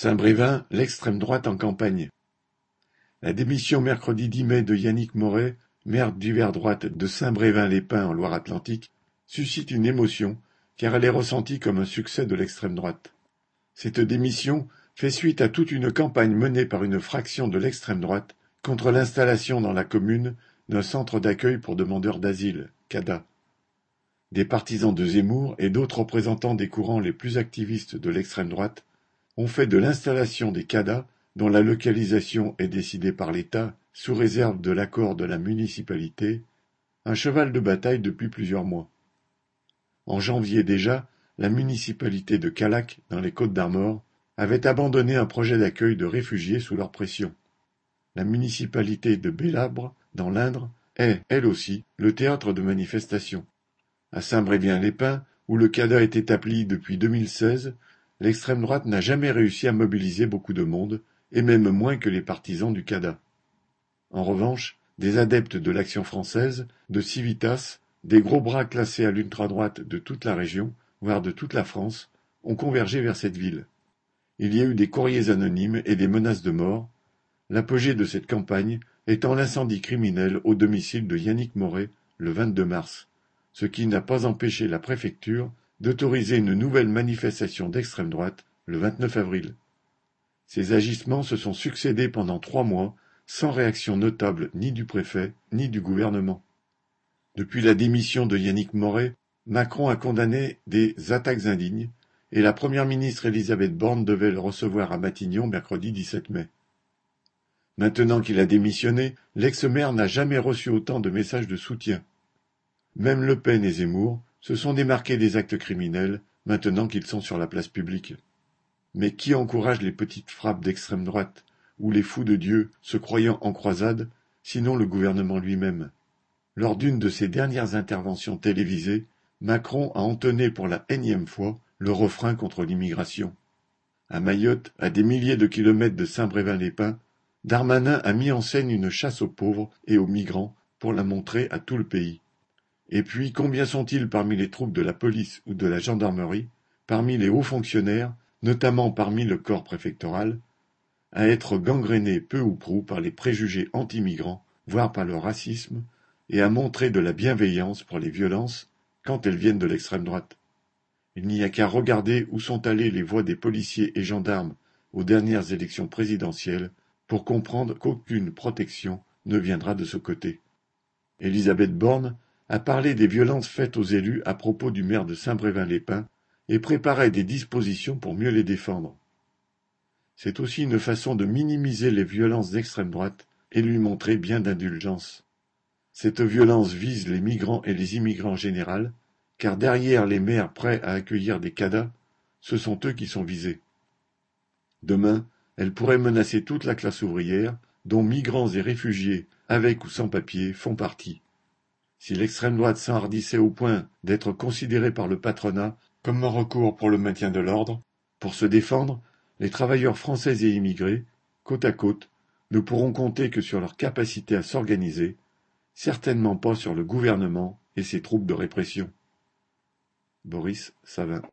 Saint-Brévin, l'extrême droite en campagne. La démission mercredi 10 mai de Yannick Moret, maire d'hiver droite de Saint-Brévin-les-Pins en Loire-Atlantique, suscite une émotion car elle est ressentie comme un succès de l'extrême droite. Cette démission fait suite à toute une campagne menée par une fraction de l'extrême droite contre l'installation dans la commune d'un centre d'accueil pour demandeurs d'asile, CADA. Des partisans de Zemmour et d'autres représentants des courants les plus activistes de l'extrême droite ont fait de l'installation des CADA, dont la localisation est décidée par l'État sous réserve de l'accord de la municipalité, un cheval de bataille depuis plusieurs mois. En janvier déjà, la municipalité de Calac, dans les Côtes-d'Armor, avait abandonné un projet d'accueil de réfugiés sous leur pression. La municipalité de Bélabre, dans l'Indre, est, elle aussi, le théâtre de manifestations. À Saint-Brévien-les-Pins, où le CADA est établi depuis 2016, L'extrême droite n'a jamais réussi à mobiliser beaucoup de monde, et même moins que les partisans du CADA. En revanche, des adeptes de l'Action française, de Civitas, des gros bras classés à l'ultra-droite de toute la région, voire de toute la France, ont convergé vers cette ville. Il y a eu des courriers anonymes et des menaces de mort, l'apogée de cette campagne étant l'incendie criminel au domicile de Yannick Moret le 22 mars, ce qui n'a pas empêché la préfecture d'autoriser une nouvelle manifestation d'extrême droite le 29 avril. Ces agissements se sont succédés pendant trois mois sans réaction notable ni du préfet ni du gouvernement. Depuis la démission de Yannick Moret, Macron a condamné des attaques indignes et la première ministre Elisabeth Borne devait le recevoir à Matignon mercredi 17 mai. Maintenant qu'il a démissionné, l'ex-maire n'a jamais reçu autant de messages de soutien. Même Le Pen et Zemmour, se sont démarqués des actes criminels, maintenant qu'ils sont sur la place publique. Mais qui encourage les petites frappes d'extrême droite, ou les fous de Dieu se croyant en croisade, sinon le gouvernement lui-même? Lors d'une de ses dernières interventions télévisées, Macron a entonné pour la énième fois le refrain contre l'immigration. À Mayotte, à des milliers de kilomètres de Saint-Brévin-les-Pins, Darmanin a mis en scène une chasse aux pauvres et aux migrants pour la montrer à tout le pays. Et puis combien sont-ils parmi les troupes de la police ou de la gendarmerie, parmi les hauts fonctionnaires, notamment parmi le corps préfectoral, à être gangrénés peu ou prou par les préjugés anti-migrants, voire par le racisme, et à montrer de la bienveillance pour les violences quand elles viennent de l'extrême droite? Il n'y a qu'à regarder où sont allées les voix des policiers et gendarmes aux dernières élections présidentielles pour comprendre qu'aucune protection ne viendra de ce côté. Elisabeth Borne a parlé des violences faites aux élus à propos du maire de Saint-Brévin-les-Pins et préparait des dispositions pour mieux les défendre. C'est aussi une façon de minimiser les violences d'extrême droite et lui montrer bien d'indulgence. Cette violence vise les migrants et les immigrants en général, car derrière les maires prêts à accueillir des cadas, ce sont eux qui sont visés. Demain, elle pourrait menacer toute la classe ouvrière, dont migrants et réfugiés, avec ou sans papier, font partie. Si l'extrême droite s'enhardissait au point d'être considérée par le patronat comme un recours pour le maintien de l'ordre, pour se défendre, les travailleurs français et immigrés, côte à côte, ne pourront compter que sur leur capacité à s'organiser, certainement pas sur le gouvernement et ses troupes de répression. Boris Savin